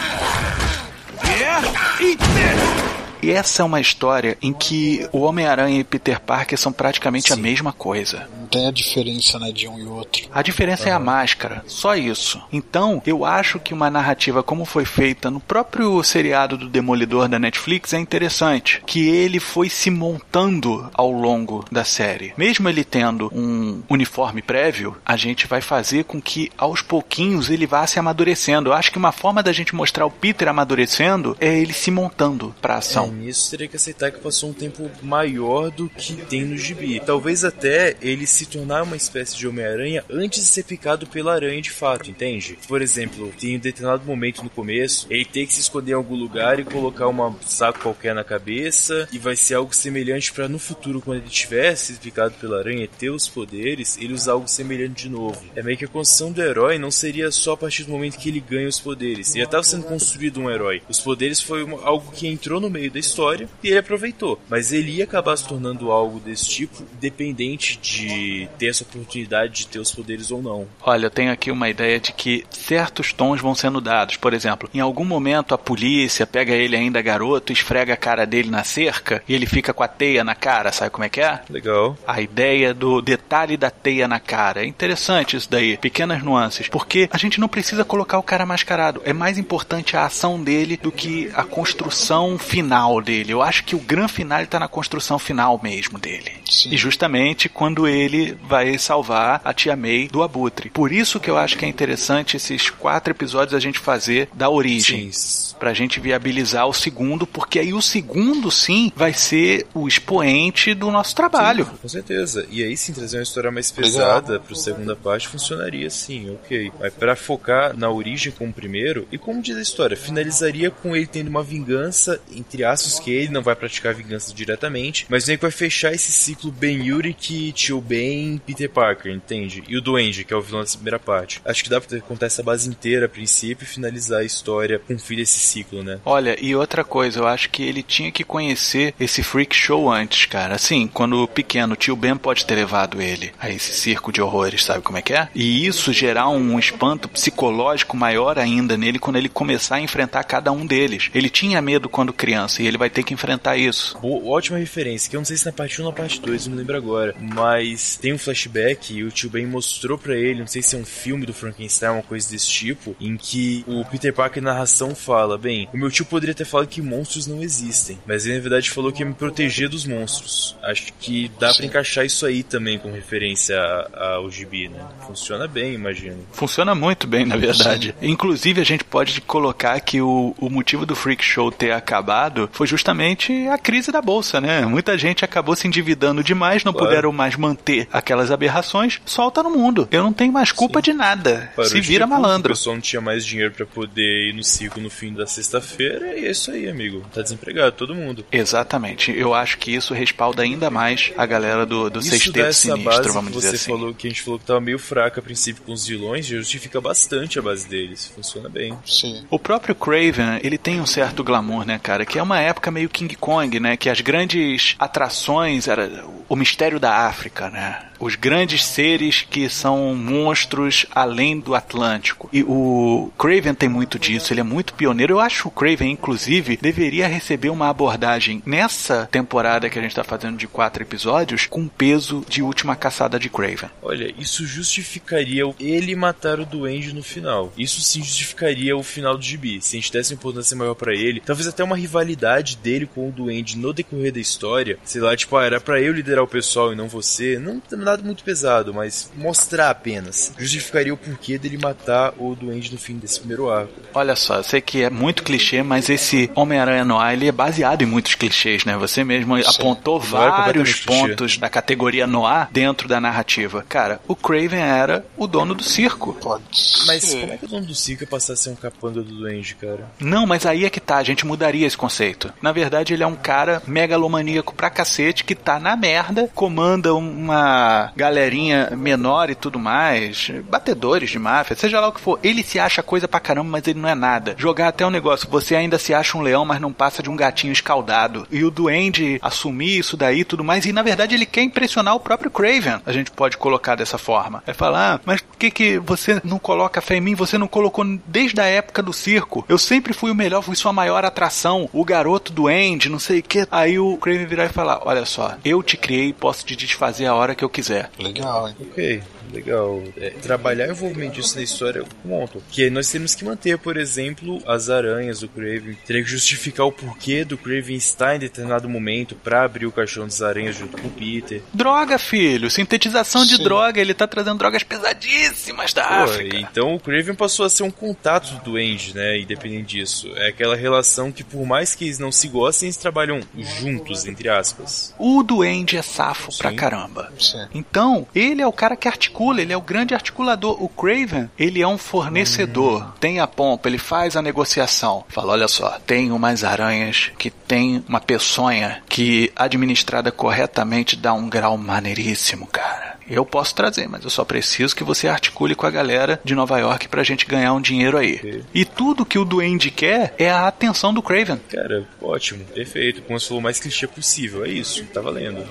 E essa é uma história em que o Homem-Aranha e Peter Parker são praticamente a mesma coisa. Não tem a diferença, né, de um e outro. A diferença é a máscara, só isso. Então, eu acho que uma narrativa como foi feita no próprio seriado do Demolidor da Netflix é interessante, que ele foi se montando ao longo da série. Mesmo ele tendo um uniforme prévio, a gente vai fazer com que aos pouquinhos ele vá se amadurecendo. Eu acho que uma forma da gente mostrar o Peter amadurecendo é ele se montando pra ação. É, nisso teria que aceitar que passou um tempo maior do que tem no gibi. Talvez até ele se tornar uma espécie de Homem-Aranha antes de ser picado pela aranha de fato, entende? Por exemplo, tem um determinado momento no começo, ele tem que se esconder em algum lugar e colocar um saco qualquer na cabeça, e vai ser algo semelhante para no futuro, quando ele tiver sido picado pela aranha e ter os poderes, ele usar algo semelhante de novo. É meio que a construção do herói não seria só a partir do momento que ele ganha os poderes. Já estava sendo construído um herói. Os poderes foi uma- algo que entrou no meio da história e ele aproveitou. Mas ele ia acabar se tornando algo desse tipo, independente de ter essa oportunidade de ter os poderes ou não. Olha, eu tenho aqui uma ideia de que certos tons vão sendo dados. Por exemplo, em algum momento a polícia pega ele ainda garoto, esfrega a cara dele na cerca e ele fica com a teia na cara, sabe como é que é? Legal. A ideia do detalhe da teia na cara. É interessante isso daí, pequenas nuances. Porque a gente não precisa colocar o cara mascarado. É mais importante a ação dele do que a construção final dele. Eu acho que o grande final está na construção final mesmo dele. Sim. E justamente quando ele vai salvar a tia May do abutre. Por isso que eu acho que é interessante esses quatro episódios a gente fazer da origem. Sim. Pra gente viabilizar o segundo, porque aí o segundo sim vai ser o expoente do nosso trabalho. Sim, com certeza. E aí sim, trazer uma história mais pesada pro segunda parte funcionaria sim, ok. Mas pra focar na origem como primeiro, e como diz a história, finalizaria com ele tendo uma vingança, entre aspas, que ele não vai praticar vingança diretamente, mas meio que vai fechar esse ciclo Ben Yurik, Tio Ben, Peter Parker, entende? E o Duende, que é o vilão dessa primeira parte. Acho que dá pra contar essa base inteira a princípio e finalizar a história com fim desse ciclo, né? Olha, e outra coisa, eu acho que ele tinha que conhecer esse freak show antes, cara. Assim, quando pequeno, o tio Ben pode ter levado ele a esse circo de horrores, sabe como é que é? E isso gerar um espanto psicológico maior ainda nele quando ele começar a enfrentar cada um deles. Ele tinha medo quando criança e ele vai ter que enfrentar isso. Boa, ótima referência, que eu não sei se na parte 1 ou na parte 2, não me lembro agora. Mas tem um flashback e o tio Ben mostrou pra ele, não sei se é um filme do Frankenstein, uma coisa desse tipo, em que o Peter Parker na narração fala: Bem, o meu tio poderia ter falado que monstros não existem, mas ele na verdade falou que ia me proteger dos monstros. Acho que dá pra encaixar isso aí também com referência ao gibi, né? Funciona bem, imagino. Funciona muito bem, na verdade. Inclusive, a gente pode colocar que o, o motivo do Freak Show ter acabado foi justamente a crise da bolsa, né? Muita gente acabou se endividando demais, não Claro. puderam mais manter aquelas aberrações, solta no mundo. Eu não tenho mais culpa de nada. Parou se vira malandro. O pessoal não tinha mais dinheiro pra poder ir no ciclo no fim da sexta-feira e é isso aí, amigo. Tá desempregado, todo mundo. Exatamente. Eu acho que isso respalda ainda mais a galera do, do Isso sexteto dessa sinistro, base vamos que dizer você assim. falou que a gente falou que tava meio fraca a princípio com os vilões, justifica bastante a base deles. Funciona bem. Sim. O próprio Craven, ele tem um certo glamour, né, cara? Que é uma época meio King Kong, né? Que as grandes atrações era o mistério da África, né? Os grandes seres que são monstros além do Atlântico. E o Craven tem muito disso, ele é muito pioneiro. Eu acho que o Craven, inclusive, deveria receber uma abordagem nessa temporada que a gente tá fazendo de quatro episódios com peso de última caçada de Craven. Olha, isso justificaria ele matar o Duende no final. Isso sim justificaria o final do gibi. Se a gente desse uma importância maior pra ele, talvez até uma rivalidade dele com o Duende no decorrer da história. Sei lá, tipo, ah, era pra eu liderar o pessoal e não você. Não, nada muito pesado, mas mostrar apenas. Justificaria o porquê dele matar o Duende no fim desse primeiro arco. Olha só, eu sei que é muito clichê, mas esse Homem-Aranha Noir ele é baseado em muitos clichês, né? Você mesmo apontou Noir é vários completamente clichê. pontos da categoria Noir dentro da narrativa. Cara, o Craven era o dono do circo. Pode Mas ser. como é que o dono do circo ia passar a ser um capanga do Duende, cara? Não, mas aí é que tá, a gente mudaria esse conceito. Na verdade, ele é um cara megalomaníaco pra cacete que tá na merda, comanda uma galerinha menor e tudo mais, batedores de máfia, seja lá o que for. Ele se acha coisa pra caramba, mas ele não é nada. Jogar até um negócio, você ainda se acha um leão, mas não passa de um gatinho escaldado. E o Duende assumir isso daí e tudo mais, e na verdade ele quer impressionar o próprio Craven. A gente pode colocar dessa forma. É falar, ah, mas por que, que você não coloca fé em mim? Você não colocou desde a época do circo. Eu sempre fui o melhor, fui sua maior atração. O garoto Duende, não sei o que. Aí o Craven virar e falar: Olha só, eu te criei e posso te desfazer a hora que eu quiser. Legal, hein? Ok, legal. É, trabalhar o envolvimento disso na história é um ponto. Que nós temos que manter, por exemplo, as aranhas do Craven. Teria que justificar o porquê do Craven estar em determinado momento pra abrir o caixão das aranhas junto com o Peter. Droga, filho, sintetização de Sim. droga. Ele tá trazendo drogas pesadíssimas da Pô, África. então o Craven passou a ser um contato do Duende, né? Independente disso. É aquela relação que, por mais que eles não se gostem, eles trabalham juntos, entre aspas. O Duende é safo pra Sim. caramba. Sim. Então, ele é o cara que articula, ele é o grande articulador. O Craven, ele é um fornecedor, tem a pompa, ele faz a negociação. Fala, olha só, tem umas aranhas que tem uma peçonha que, administrada corretamente, dá um grau maneiríssimo, cara. Eu posso trazer, mas eu só preciso que você articule com a galera de Nova York pra gente ganhar um dinheiro aí. E tudo que o Duende quer é a atenção do Craven. Cara, ótimo, perfeito. Como se falou, o mais clichê possível. É isso, tá valendo.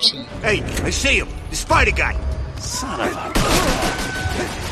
Hey, I see him. The spider guy. Son of a...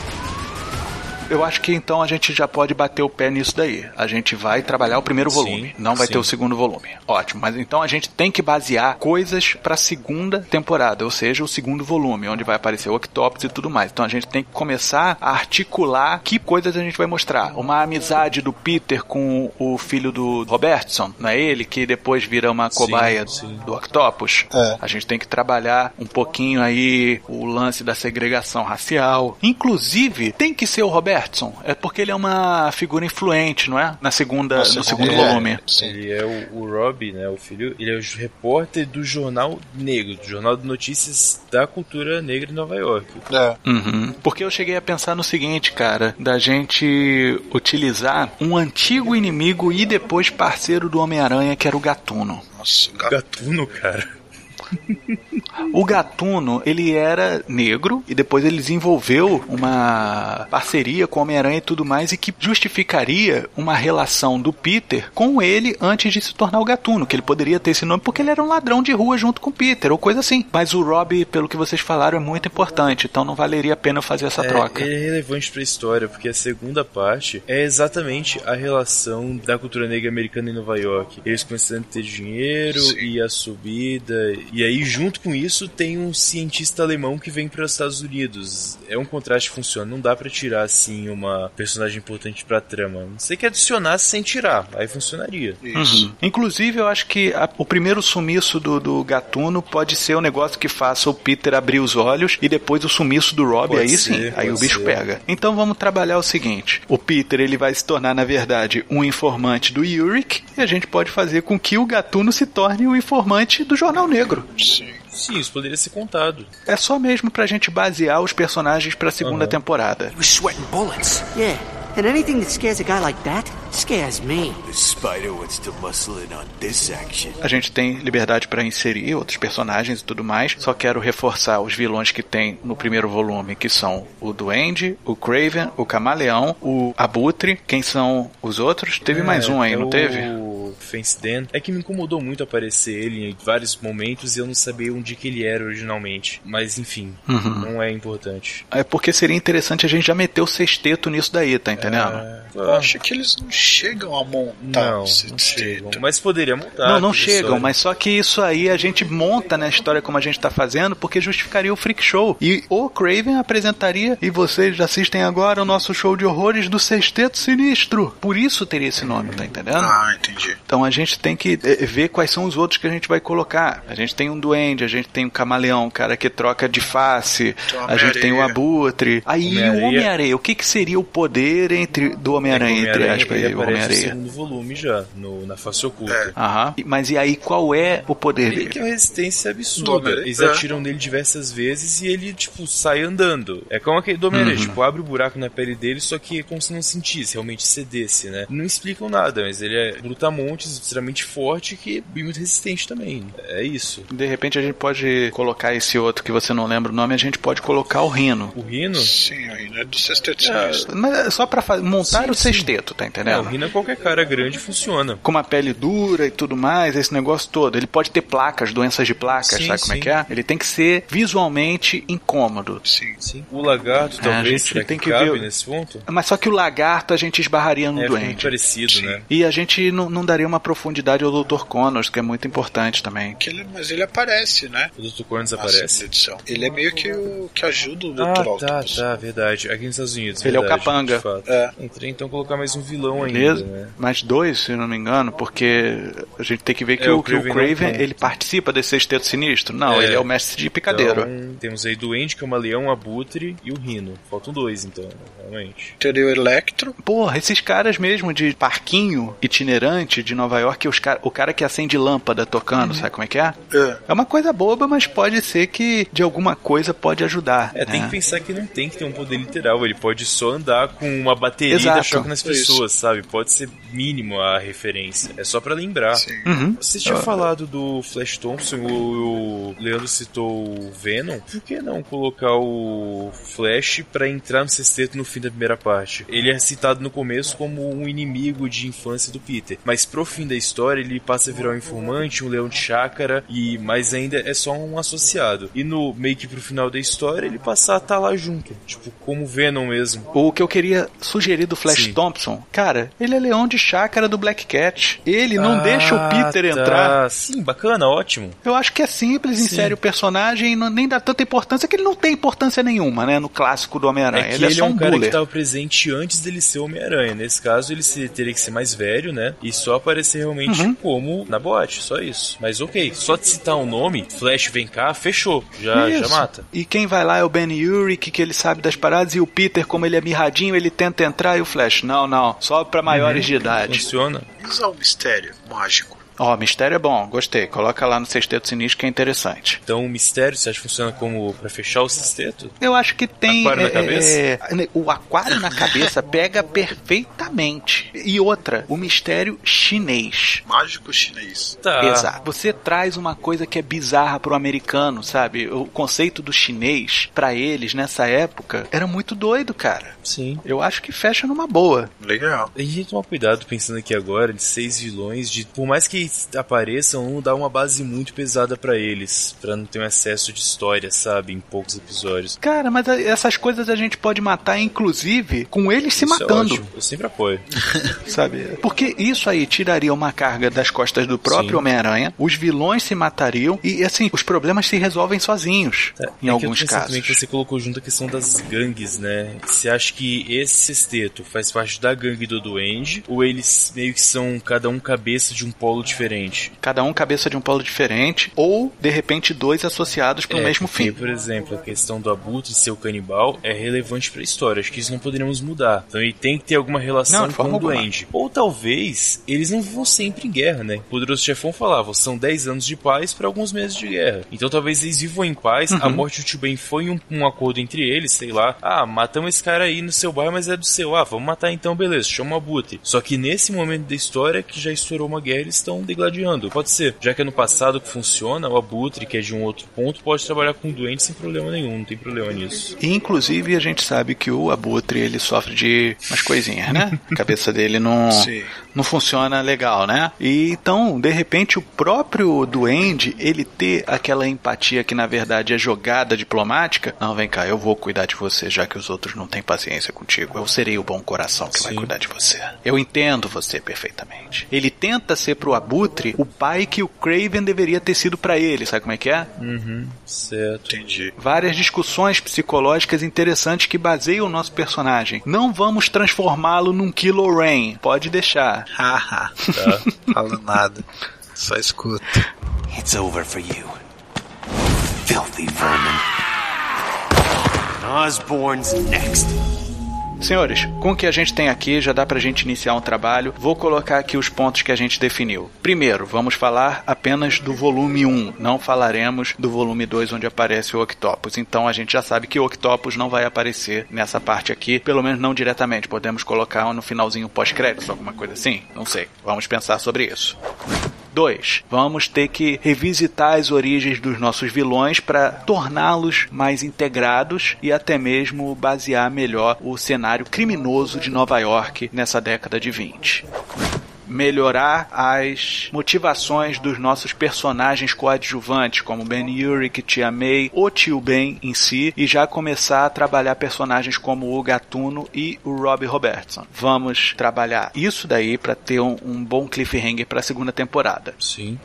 Eu acho que então a gente já pode bater o pé nisso daí. A gente vai trabalhar o primeiro Sim, volume, não vai sim. ter o segundo volume. Ótimo, mas então a gente tem que basear coisas pra segunda temporada, ou seja, o segundo volume, onde vai aparecer o Octopus e tudo mais. Então a gente tem que começar a articular que coisas a gente vai mostrar. Uma amizade do Peter com o filho do Robertson, não é ele que depois vira uma Sim, cobaia sim. do Octopus. É. A gente tem que trabalhar um pouquinho aí o lance da segregação racial. Inclusive, tem que ser o Robertson. É porque ele é uma figura influente, não é? Na segunda, Nossa, no segundo é, volume. Sim. Ele é o, o Rob, né? O filho. Ele é o repórter do Jornal Negro, do Jornal de Notícias da Cultura Negra em Nova York. É. Uhum. Porque eu cheguei a pensar no seguinte, cara, da gente utilizar um antigo inimigo e depois parceiro do Homem-Aranha, que era o Gatuno. Nossa, o gato. Gatuno, cara. O Gatuno, ele era negro e depois ele desenvolveu uma parceria com o Homem-Aranha e tudo mais e que justificaria uma relação do Peter com ele antes de se tornar o Gatuno, que ele poderia ter esse nome porque ele era um ladrão de rua junto com o Peter ou coisa assim. Mas o Rob, pelo que vocês falaram, é muito importante, então não valeria a pena fazer essa É, troca. ele é relevante pra história, porque a segunda parte é exatamente a relação da cultura negra americana em Nova York. Eles começando a ter dinheiro Sim. e a subida. E aí, junto com isso, tem um cientista alemão que vem para os Estados Unidos. É um contraste que funciona. Não dá pra tirar, assim, uma personagem importante pra trama. Não sei que adicionar sem tirar. Aí funcionaria. Isso. Uhum. Inclusive, eu acho que a- o primeiro sumiço do, do Gatuno pode ser o negócio que faça o Peter abrir os olhos e depois o sumiço do Rob, Pode aí ser, sim, aí o bicho ser. pega. Então vamos trabalhar o seguinte: o Peter ele vai se tornar, na verdade, um informante do Yurik e a gente pode fazer com que o Gatuno se torne um informante do Jornal Negro. Sim. Sim, isso poderia ser contado. É só mesmo pra gente basear os personagens pra segunda Aham. temporada. Was sweating bullets. Yeah, and anything that scares a guy like that scares me. The spider wants to muscle in on this action. A gente tem liberdade para inserir outros personagens e tudo mais. Só quero reforçar os vilões que tem no primeiro volume, que são o Duende, o Craven, o Camaleão, o Abutre. Quem são os outros? Teve mais um aí, é não o teve? Fence Dan. É que me incomodou muito aparecer ele em vários momentos e eu não sabia onde que ele era originalmente. Mas enfim, Uhum. não é importante. É porque seria interessante a gente já meter o sexteto nisso daí, tá entendendo? É, Eu acho que eles não chegam a montar não, esse não chegam. Mas poderia montar. Não, não chegam, história. mas só que isso aí a gente monta na história como a gente tá fazendo, porque justificaria o Freak Show. E o Craven apresentaria, e vocês assistem agora o nosso show de horrores do Sexteto Sinistro. Por isso teria esse nome, tá entendendo? Ah, entendi. Então a gente tem que eh, ver quais são os outros que a gente vai colocar. A gente tem um duende, a gente tem um camaleão, um cara que troca de face, a gente tem o Homem-Areia. abutre. Aí o Homem-Areia. Homem-Areia, o que, que seria o poder entre do Homem-Aranha, entre Homem-Aranha, aspas, ele e o Homem-Areia? segundo volume já, no, na face oculta. Aham. E- Mas e aí qual é o poder Ele dele? tem uma resistência absurda. Homem-Aranha, Eles é. atiram nele diversas vezes e ele, tipo, sai andando. É como aquele do Homem-Aranha, Uhum. tipo, abre o buraco na pele dele, só que é como se não sentisse, realmente cedesse, né? Não explicam nada, mas ele é brutamontes, extremamente forte que e muito resistente também. É isso. De repente a gente pode colocar esse outro que você não lembra o nome, a gente pode colocar o Rino. O Rino. Sim, aí, né? Do sexteto É. Mas é só pra montar Sim, o sim. sexteto, tá É, o entendendo? Rino é qualquer cara grande funciona. Com uma pele dura e tudo mais, esse negócio todo. Ele pode ter placas, doenças de placas, Sim, sabe como é que é? Ele tem que ser visualmente incômodo. Sim. Sim. O lagarto, É, a talvez, gente será tem que, que cabe ver- nesse ponto? Mas só que o lagarto a gente esbarraria no É, doente. parecido, né? E a gente não, não daria uma profundidade ao Dr. Connors, que é muito importante também. Que ele, mas ele aparece, né? O Dr. Na aparece. segunda edição. Ele é meio que o que ajuda o Dr. Ah, tá, Octopus. tá, verdade. Aqui nos Estados Unidos. Ele é o verdade, capanga. É. Entrei então colocar mais um vilão Beleza? ainda, né? Mais dois, se não me engano, porque a gente tem que ver que É, o, o que o Craven, ele participa desse sexteto sinistro. Não, É. ele é o mestre de picadeiro. Então, temos aí Duende, Camaleão, Abutre e o Rino. Faltam dois, então, realmente. Teria o Electro. Porra, esses caras mesmo de parquinho itinerante de Nova York, os cara, o cara que acende lâmpada tocando, sabe como é que é? É. É uma coisa boba, mas pode ser que de alguma coisa pode ajudar. É, tem né? que pensar que não tem que ter um poder literal, ele pode só andar com uma bateria e Exato. dar choque nas Isso. pessoas, sabe? Pode ser mínimo a referência. É só pra lembrar. Uhum. Você tinha falado do Flash Thompson, o, o Leandro citou o Venom. Por que não colocar o Flash pra entrar no sexteto no fim da primeira parte? Ele é citado no começo como um inimigo de infância do Peter, mas pro fim da história ele passa a virar um informante, um leão de chácara, e mas ainda é só um associado. E no meio que pro final da história ele passa a estar lá junto, tipo como Venom mesmo. O que eu queria sugerir do Flash Sim. Thompson, cara, ele é leão de chácara do Black Cat. Ele não deixa o Ah, Peter tá. entrar. Sim, bacana, ótimo. Eu acho que é simples, insere o personagem e nem dá tanta importância, que ele não tem importância nenhuma, né? No clássico do Homem-Aranha. É que ele é só um, cara que buller. estava presente antes dele ser Homem-Aranha. Nesse caso, ele teria que ser mais velho, né? E só aparecer realmente Uhum. como na boate, só isso. Mas ok, só de citar um nome, Flash vem cá, fechou. Já, já mata. E quem vai lá é o Ben Urich, que ele sabe das paradas, e o Peter, como ele é mirradinho, ele tenta entrar e o Flash. Não, não, só pra maiores de idade. Funciona. E usar o mistério mágico. Ó, mistério é bom, gostei. Coloca lá no Sexteto Sinistro que é interessante. Então o mistério, você acha que funciona como pra fechar o sexteto? Eu acho que tem. Aquário na é, cabeça? é, o aquário na cabeça pega perfeitamente. E outra, o mistério chinês. Mágico chinês. Tá. Exato. Você traz uma coisa que é bizarra pro americano, sabe? O conceito do chinês, pra eles, nessa época, era muito doido, cara. Sim. Eu acho que fecha numa boa. Legal. A gente tem que tomar cuidado pensando aqui agora de seis vilões, de por mais que apareçam, não dá uma base muito pesada pra eles, pra não ter um excesso de história, sabe, em poucos episódios. Cara, mas essas coisas a gente pode matar, inclusive, com eles se Isso é matando, ótimo. Eu sempre apoio. (laughs) sabe? Porque isso aí tiraria uma carga das costas do próprio. Homem-Aranha, os vilões se matariam e, assim, os problemas se resolvem sozinhos, É, em é que eu alguns pensando casos. também que você colocou junto a questão das gangues, né? Você acha que esse sexteto faz parte da gangue do Duende? Ou eles meio que são cada um cabeça de um polo diferente? Cada um cabeça de um polo diferente, ou, de repente, dois associados para o É, mesmo porque, fim. por exemplo, a questão do Abutre ser o canibal é relevante pra história. Acho que isso não poderíamos mudar. Então ele tem que ter alguma relação Não, com o. Duende. Ou talvez eles não vão sempre em guerra, né? O poderoso chefão falava, são 10 anos de paz para alguns meses de guerra. Então talvez eles vivam em paz. A Uhum. morte do Tio Ben foi um, um acordo entre eles, sei lá. Ah, matamos esse cara aí no seu bairro, mas é do seu. Ah, vamos matar então, beleza, chama o Abutre. Só que nesse momento da história que já estourou uma guerra, eles estão degladiando. Pode ser. Já que é no passado que funciona, o Abutre, que é de um outro ponto, pode trabalhar com o doente sem problema nenhum, não tem problema nisso. E, inclusive, a gente sabe que o Abutre, ele sofre de umas coisinhas, né? (laughs) A cabeça dele não, Sim. não funciona legal, né? E então, de repente, o próprio Duende, ele ter aquela empatia que, na verdade, é jogada diplomática. Não, vem cá, eu vou cuidar de você, já que os outros não têm paciência contigo. Eu serei o bom coração que vai Sim. cuidar de você. Eu entendo você perfeitamente. Ele tenta ser pro Abutre o pai que o Craven deveria ter sido pra ele, sabe como é que é? Uhum, certo. Entendi. várias discussões psicológicas interessantes que baseiam o nosso personagem. Não vamos transformá-lo num Kylo Ren, pode deixar. (laughs) Haha. Tá? Falo nada. Só escuto. It's over for you. Filthy vermin. Osborne's next. Senhores, com o que a gente tem aqui, já dá pra gente iniciar um trabalho. Vou colocar aqui os pontos que a gente definiu. Primeiro, vamos falar apenas do volume 1. Não falaremos do volume 2, onde aparece o Octopus. Então a gente já sabe que o Octopus não vai aparecer nessa parte aqui, pelo menos não diretamente. Podemos colocar no finalzinho pós-créditos, alguma coisa assim? Não sei. Vamos pensar sobre isso. 2. Vamos ter que revisitar as origens dos nossos vilões para torná-los mais integrados e até mesmo basear melhor o cenário criminoso de Nova York nessa década de 20 melhorar as motivações dos nossos personagens coadjuvantes, como Ben Urich, Tia May, o Tio Ben em si, e já começar a trabalhar personagens como o Gatuno e o Robbie Robertson. Vamos trabalhar isso daí para ter um, um bom cliffhanger para a segunda temporada. Sim.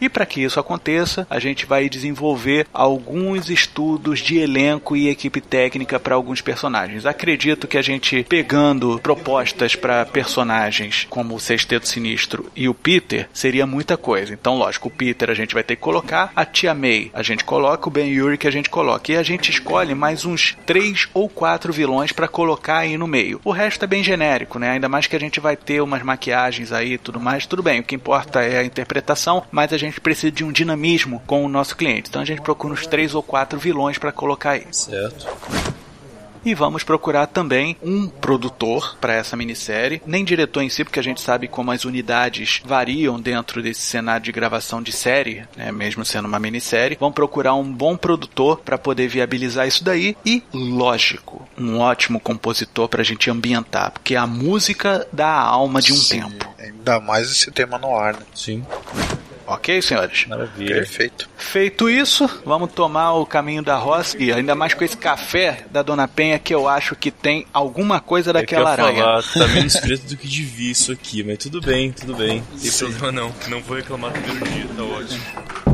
E para que isso aconteça, a gente vai desenvolver alguns estudos de elenco e equipe técnica para alguns personagens. Acredito que a gente pegando propostas para personagens como o Sexteto Sinistro e o Peter seria muita coisa. Então, lógico, o Peter a gente vai ter que colocar, a Tia May a gente coloca, o Ben Yuri que a gente coloca. E a gente escolhe mais uns três ou quatro vilões para colocar aí no meio. O resto é bem genérico, né? Ainda mais que a gente vai ter umas maquiagens aí e tudo mais. Tudo bem, o que importa é a interpretação, mas a gente precisa de um dinamismo com o nosso cliente. Então a gente procura uns três ou quatro vilões para colocar aí. Certo. E vamos procurar também um produtor para essa minissérie, nem diretor em si, porque a gente sabe como as unidades variam dentro desse cenário de gravação de série, né, mesmo sendo uma minissérie. Vamos procurar um bom produtor para poder viabilizar isso daí e, lógico, um ótimo compositor para a gente ambientar, porque a música dá a alma de um Sim, tempo. Ainda mais esse tema no ar, né? Sim. Ok, senhores? Maravilha. Perfeito. Feito isso, vamos tomar o caminho da roça e ainda mais com esse café da Dona Penha que eu acho que tem alguma coisa daquela eu aranha. falar, tá menos (laughs) preto do que devia isso aqui, mas tudo bem, tudo bem. Não tem problema não. Não vou reclamar do primeiro dia, tá ótimo.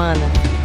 semana.